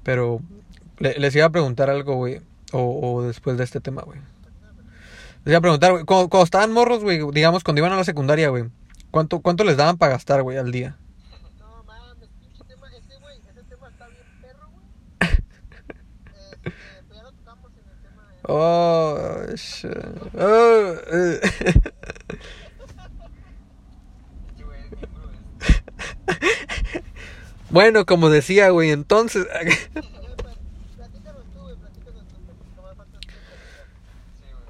Pero le- les iba a preguntar algo, güey. O, o después de este tema, güey. Les iba a preguntar, güey. Cuando, cuando estaban morros, güey, digamos, cuando iban a la secundaria, güey. ¿Cuánto, ¿Cuánto les daban para gastar, güey, al día? No mames, pinche tema, ese güey, ese tema está bien perro, güey. Este, pues ya lo tocamos en el tema de... Oh, sh- oh, Bueno, como decía, güey, entonces...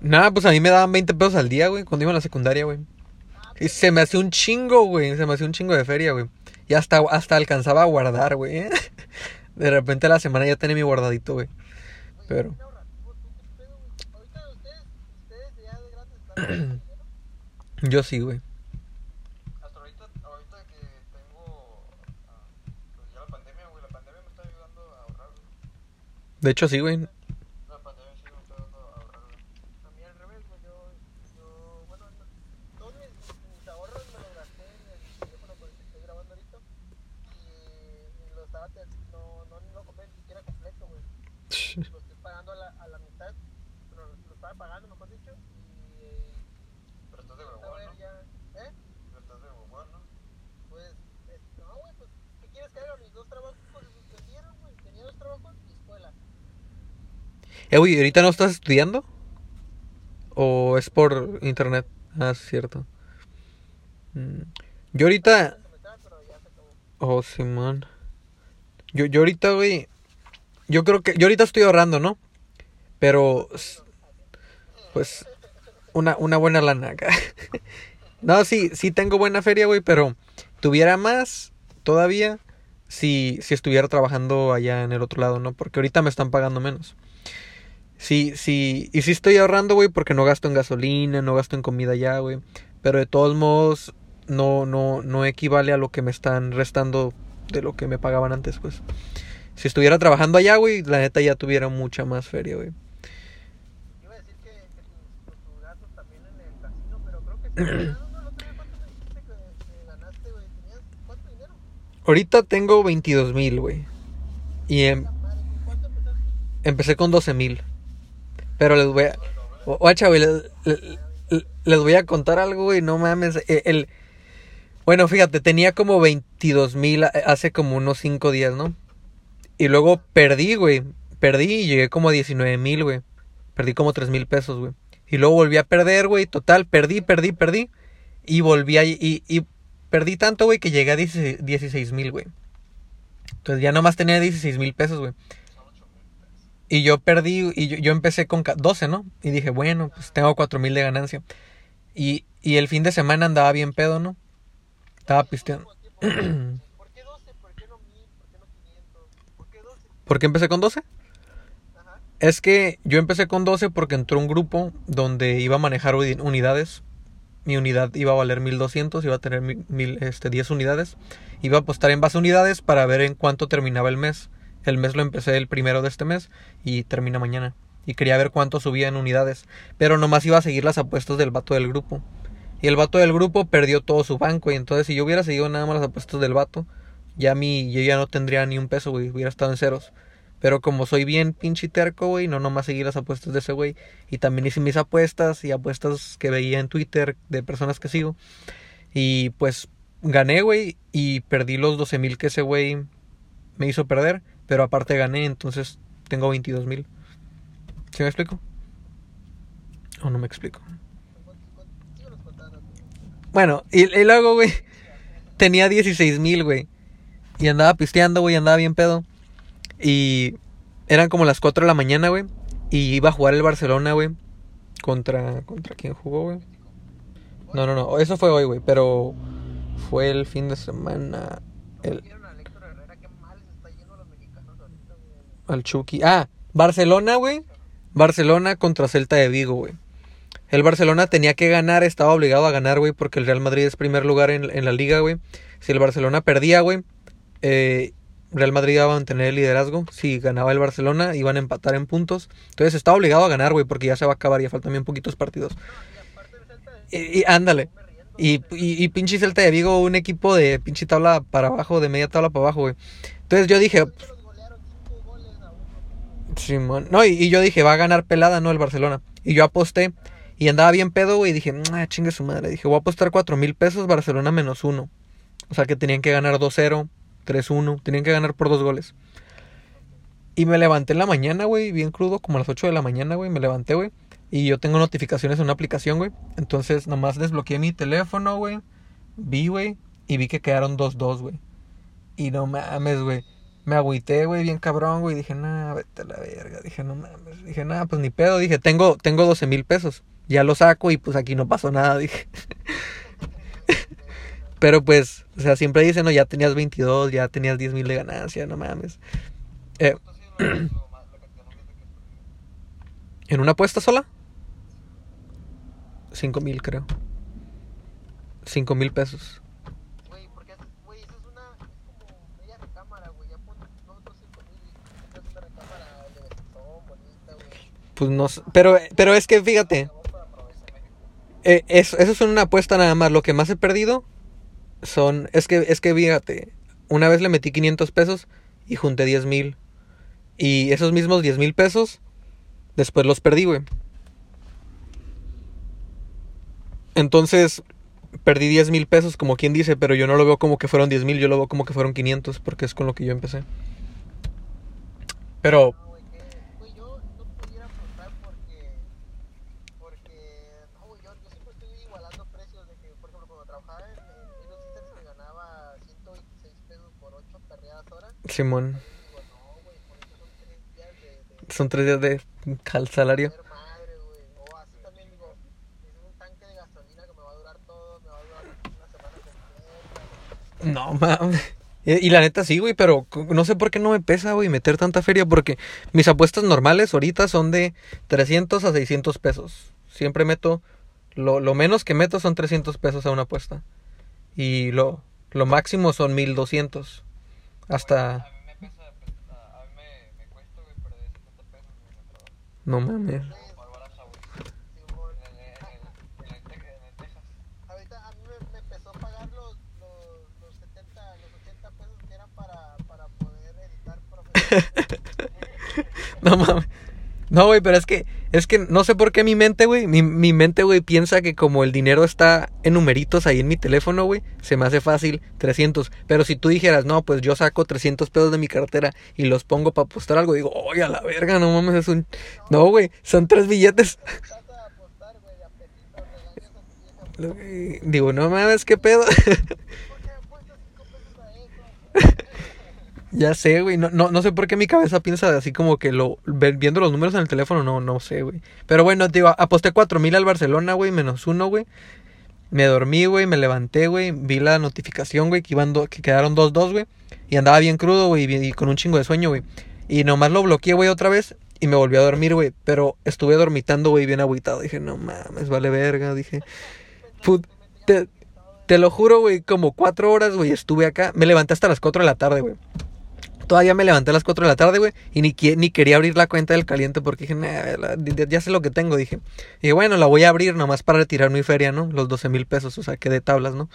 Nada, pues a mí me daban 20 pesos al día, güey, cuando iba a la secundaria, güey. Y se me hacía un chingo, güey, se me hacía un chingo de feria, güey. Y hasta, hasta alcanzaba a guardar, güey. ¿eh? De repente a la semana ya tenía mi guardadito. Güey, Pero- bien ahorrativo, tú, ¿qué pedo, güey? Ahorita ustedes, ustedes ya de grandes están con dinero. Yo sí, güey. Hasta ahorita, ahorita que tengo ah, pues ya la pandemia, güey, la pandemia me está ayudando a ahorrar, güey. De hecho, sí, güey. La pandemia sí me está ayudando a ahorrar, güey. A mí al revés, güey, yo, yo, bueno, no, todos mis, mis ahorros me los gasté en el teléfono con el que estoy grabando ahorita. Y, y lo estaba, te- no, no, no lo compré ni siquiera completo, güey. Lo estoy pagando a la, a la mitad, pero lo, lo estaba pagando, mejor dicho. Y, eh, Pero estás de a huevón, ver ¿no? ya, ¿eh? Pero estás de huevón, ¿no? Pues, eh, no, güey, pues, ¿qué quieres que haga? Mis dos trabajos pues, se suspendieron, güey. Tenía dos trabajos y escuela. Eh, güey, ¿ahorita no estás estudiando? ¿O es por internet? Ah, es cierto. Mm, Yo ahorita... Oh, Simón. Yo, yo ahorita, güey. Yo creo que. Yo ahorita estoy ahorrando, ¿no? Pero. Pues. Una, una buena lana acá. No, sí, sí tengo buena feria, güey, pero. Tuviera más todavía si, si estuviera trabajando allá en el otro lado, ¿no? Porque ahorita me están pagando menos. Sí, sí. Y sí estoy ahorrando, güey, porque no gasto en gasolina, no gasto en comida allá, güey. Pero de todos modos, no, no, no equivale a lo que me están restando de lo que me pagaban antes, pues. Si estuviera trabajando allá, güey, la neta ya tuviera mucha más feria, güey. Iba a decir que, que tus, tus gastos también en el casino, pero creo que sí. No, no, no, ¿cuánto me dijiste que, que ganaste, güey? ¿Tenías cuánto dinero? Ahorita tengo 22 mil, güey. Y em- La madre, ¿con cuánto empezaste? empecé con 12 mil. Pero les voy a... Gu- Guacha, güey, les, les- les voy a contar algo, güey, no mames. eh, El... Bueno, fíjate, tenía como 22 mil hace como unos 5 días, ¿no? Y luego perdí, güey. Perdí y llegué como a 19 mil, güey. Perdí como 3 mil pesos, güey. Y luego volví a perder, güey. Total, perdí, perdí, perdí. Y volví a... Y, y perdí tanto, güey, que llegué a 16 mil, güey. Entonces ya nomás tenía 16 mil pesos, güey. Y yo perdí, y yo, yo empecé con ca- 12, ¿no? Y dije, bueno, pues tengo 4 mil de ganancia. Y, y el fin de semana andaba bien pedo, ¿no? Estaba pisteando. ¿Por qué 12? ¿Por qué no 1000? ¿Por qué no 500? ¿Por qué 12? ¿Por qué empecé con 12? Ajá. Es que yo empecé con 12 porque entró un grupo donde iba a manejar uni- unidades. Mi unidad iba a valer 1200, iba a tener mil, este, 10 unidades. Iba a apostar en base a unidades para ver en cuánto terminaba el mes. El mes lo empecé el primero de este mes y termina mañana. Y quería ver cuánto subía en unidades. Pero nomás iba a seguir las apuestas del vato del grupo. Y el vato del grupo perdió todo su banco. Y entonces si yo hubiera seguido nada más las apuestas del vato, ya mi, yo ya no tendría ni un peso, güey. Hubiera estado en ceros. Pero como soy bien pinche terco, güey, no nomás seguí las apuestas de ese güey. Y también hice mis apuestas y apuestas que veía en Twitter de personas que sigo. Y pues gané, güey, y perdí los 12 mil que ese güey me hizo perder. Pero aparte gané, entonces tengo 22 mil. ¿Sí me explico? ¿O no me explico? Bueno, y, y luego, güey, tenía 16 mil, güey. Y andaba pisteando, güey, andaba bien pedo. Y eran como las 4 de la mañana, güey. Y iba a jugar el Barcelona, güey. Contra. ¿Contra quién jugó, güey? No, no, no. Eso fue hoy, güey. Pero fue el fin de semana. El, Vieron a Héctor Herrera, qué mal se está yendo a los mexicanos ahorita, güey. Al Chucky. Ah, Barcelona, güey. Barcelona contra Celta de Vigo, güey. El Barcelona tenía que ganar, estaba obligado a ganar, güey, porque el Real Madrid es primer lugar en, en la liga, güey. Si el Barcelona perdía, güey, eh, Real Madrid iba a mantener el liderazgo. Si ganaba el Barcelona, iban a empatar en puntos. Entonces estaba obligado a ganar, güey, porque ya se va a acabar, ya faltan bien poquitos partidos. Y Y, ándale. Y, y, y pinche Celta de Vigo, un equipo de pinche tabla para abajo, de media tabla para abajo, güey. Entonces yo dije, Que los golearon 5 goles a uno. Simón. No, y, y yo dije, va a ganar pelada, ¿no? El Barcelona. Y yo aposté. Y andaba bien pedo, güey. Y dije, chingue su madre. Dije, voy a apostar cuatro mil pesos, Barcelona menos uno. O sea que tenían que ganar 2-0, 3-1. Tenían que ganar por dos goles. Y me levanté en la mañana, güey, bien crudo, como a las 8 de la mañana, güey. Me levanté, güey. Y yo tengo notificaciones en una aplicación, güey. Entonces, nomás desbloqueé mi teléfono, güey. Vi, güey. Y vi que quedaron 2-2, güey. Y no mames, güey. Me agüité, güey, bien cabrón, güey. Dije, nah, vete a la verga. Dije, no mames. Dije, nah, pues ni pedo. Dije, tengo, tengo 12 mil pesos. Ya lo saco y pues aquí no pasó nada, dije. Pero pues, o sea, siempre dicen, no, ya tenías 22, ya tenías 10 mil de ganancia, no mames. Eh. ¿En una apuesta sola? 5 mil, creo. 5 mil pesos. Güey, porque haces, güey, esa es una, es como media recámara, güey, ya pones otros 5 mil y es una recámara de vestón, bonita, güey. Pues no. Pero, pero es que fíjate. Eh, eso, eso es una apuesta nada más. Lo que más he perdido son. Es que, es que fíjate. Una vez le metí 500 pesos y junté 10 mil. Y esos mismos 10 mil pesos, después los perdí, güey. Entonces, perdí 10 mil pesos, como quien dice, pero yo no lo veo como que fueron 10 mil, yo lo veo como que fueron 500, porque es con lo que yo empecé. Pero, No, güey, que, güey, yo no pudiera apostar porque, porque, no, güey, yo, yo siempre estoy igualando precios de que, por ejemplo, cuando trabajaba en, en Little Sisters que ganaba 126 pesos por 8 perreadas horas, Simón, digo, no, güey, por eso son 3 días de, de son tres días de cal salario. ser madre, güey, o así también digo, ese es un tanque de gasolina que me va a durar todo, va a durar una semana completa, No mames. Y, la neta sí, güey, pero no sé por qué no me pesa, güey, meter tanta feria, porque mis apuestas normales ahorita son de 300 a 600 pesos. Siempre meto, lo, lo menos que meto son 300 pesos a una apuesta. Y lo, lo máximo son 1200. Hasta... A mí me pesa, a a mí me, me cuesta, güey, perder 70 pesos, güey, en el trabajo. No mames. Por baraja, güey. Simón. En el, en el, en el, Teja- en el Texas. Ahorita a mí me, me empezó a pagar los, los, los 70, los 80 pesos que eran para, para poder editar profesionalmente. No mames. No, güey, pero es que, es que no sé por qué mi mente, güey, mi, mi mente, güey, piensa que como el dinero está en numeritos ahí en mi teléfono, güey, se me hace fácil 300. Pero si tú dijeras, no, pues yo saco 300 pesos de mi cartera y los pongo para apostar algo, digo, oye, a la verga, no mames, es un... No, güey, son tres billetes. Digo, no mames, qué pedo. ya sé, güey, no, no, no sé por qué mi cabeza piensa así como que lo... Viendo los números en el teléfono, no, no sé, güey. Pero bueno, digo, aposté 4 mil al Barcelona, güey, menos uno, güey. Me dormí, güey, me levanté, güey, vi la notificación, güey, que iban que quedaron 2-2, güey. Y andaba bien crudo, güey, y, con un chingo de sueño, güey. Y nomás lo bloqueé, güey, otra vez y me volví a dormir, güey. Pero estuve dormitando, güey, bien agüitado. Dije, no mames, vale verga. Dije, te, te lo juro, güey, como cuatro horas, güey, estuve acá. Me levanté hasta las 4 de la tarde, güey. Todavía me levanté a las 4 de la tarde, güey, y ni, ni quería abrir la cuenta del caliente porque dije, "Nah, la- ya ya sé lo que tengo, dije. Y bueno, la voy a abrir nomás para retirar mi feria, ¿no? Los 12 mil pesos, o sea, que de tablas, ¿no?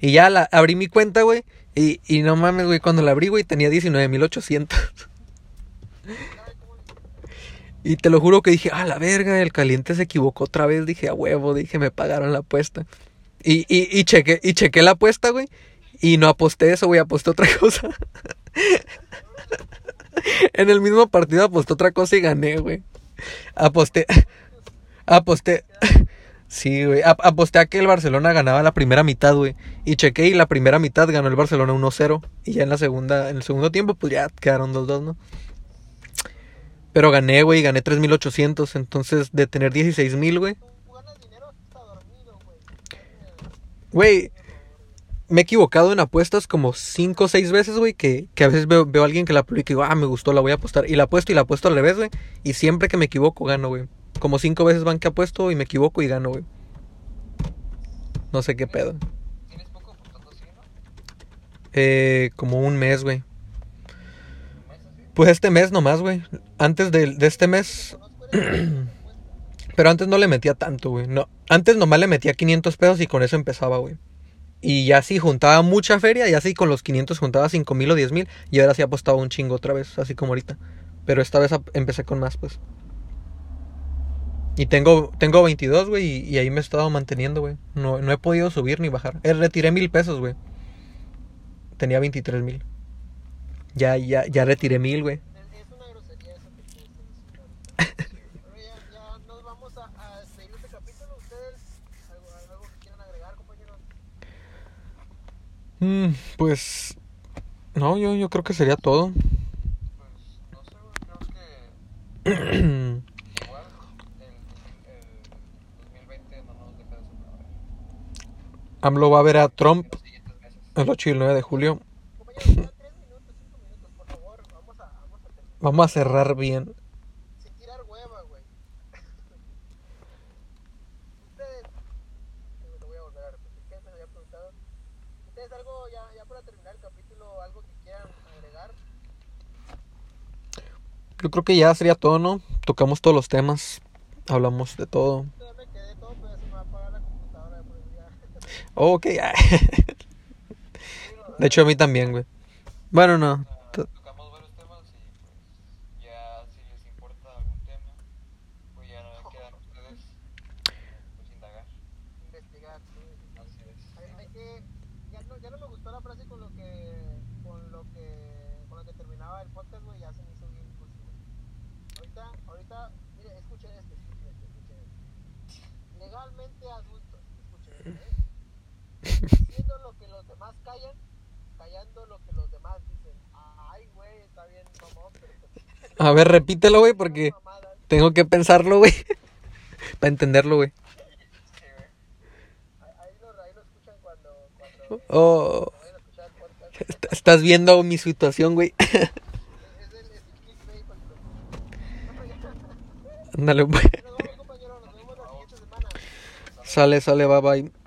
Y ya la abrí mi cuenta, güey, y, y no mames, güey, cuando la abrí, güey, tenía 19 mil 800. Y te lo juro que dije, ah, la verga, el caliente se equivocó otra vez. Dije, a huevo, dije, me pagaron la apuesta. Y, y, y, chequé, y chequé la apuesta, güey. Y no aposté eso, güey, aposté otra cosa. en el mismo partido aposté otra cosa y gané, güey. Aposté. Aposté. Sí, güey. ap- Aposté a que el Barcelona ganaba la primera mitad, güey. Y chequé y la primera mitad ganó el Barcelona 1-0. Y ya en la segunda, en el segundo tiempo, pues ya quedaron 2-2, ¿no? Pero gané, güey, gané 3.800. Entonces, de tener 16.000, güey. Güey. Me he equivocado en apuestas como 5 o 6 veces, güey. Que, que a veces veo, veo a alguien que la publica y digo, ah, me gustó, la voy a apostar. Y la apuesto y la apuesto al revés, güey. Y siempre que me equivoco, gano, güey. Como 5 veces van que apuesto y me equivoco y gano, güey. No sé qué pedo. Tienes poco apostando así, ¿no? Eh, como un mes, güey. Pues este mes nomás, güey. Antes de, de este mes. Pero antes no le metía tanto, güey. No, antes nomás le metía 500 pesos y con eso empezaba, güey. Y ya sí juntaba mucha feria, ya sí con los 500 juntaba 5 mil o 10 mil. Y ahora sí apostaba un chingo otra vez, así como ahorita. Pero esta vez empecé con más, pues. Y tengo, tengo 22, güey, y, y ahí me he estado manteniendo, güey. No, no he podido subir ni bajar. Eh, retiré mil pesos, güey. Tenía 23 mil. Ya, ya, ya retiré mil, güey. Es es una grosería eso que tú estás diciendo ahorita. Pero ya, ya nos vamos a, a despedir de este capítulo. ¿Ustedes algo, algo que quieran agregar, compañeros? Mm, pues. No, yo, yo creo que sería todo. Pues, no sé, creo que igual el, el 2020 no nos deja de sorprender. AMLO va a ver a Trump Los el 8 y el 9 de julio. Compañeros, quedan 3 minutos, 5 minutos, por favor. Vamos a, vamos a terminar. Vamos a cerrar bien. Sin tirar hueva, güey. Ustedes. eh, Lo voy a volver a repetir. ¿Qué me había preguntado? ¿Ustedes algo, ya, ya para terminar el capítulo, algo que quieran agregar? Yo creo que ya sería todo, ¿no? Tocamos todos los temas. Hablamos de todo. Oh, ok. De hecho, a mí también, güey. Bueno, no. Ah, T- tocamos varios temas y pues ya si les importa algún tema, pues ya no quedan ustedes pues indagar. Investigar, sí. Así es. Hay, hay que. Ya no, ya no me gustó la frase con lo que. Con lo que. Con lo que terminaba el podcast, güey. Ya se me hizo bien cursi, güey. Ahorita, ahorita. Mire, escuchen esto, escuchen esto, escuchen esto. Legalmente adultos, escuchen esto, ¿eh? Diciendo lo que los demás callan, callando lo que los demás dicen. Ay, güey, está bien, mamón, pero. pues, A ver, repítelo, güey, porque tengo que pensarlo, güey. Para entenderlo, güey. Oh, estás viendo mi situación, güey. Ándale, güey. Nos vemos, compañeros. Nos vemos la siguiente semana. Sale, sale, bye bye.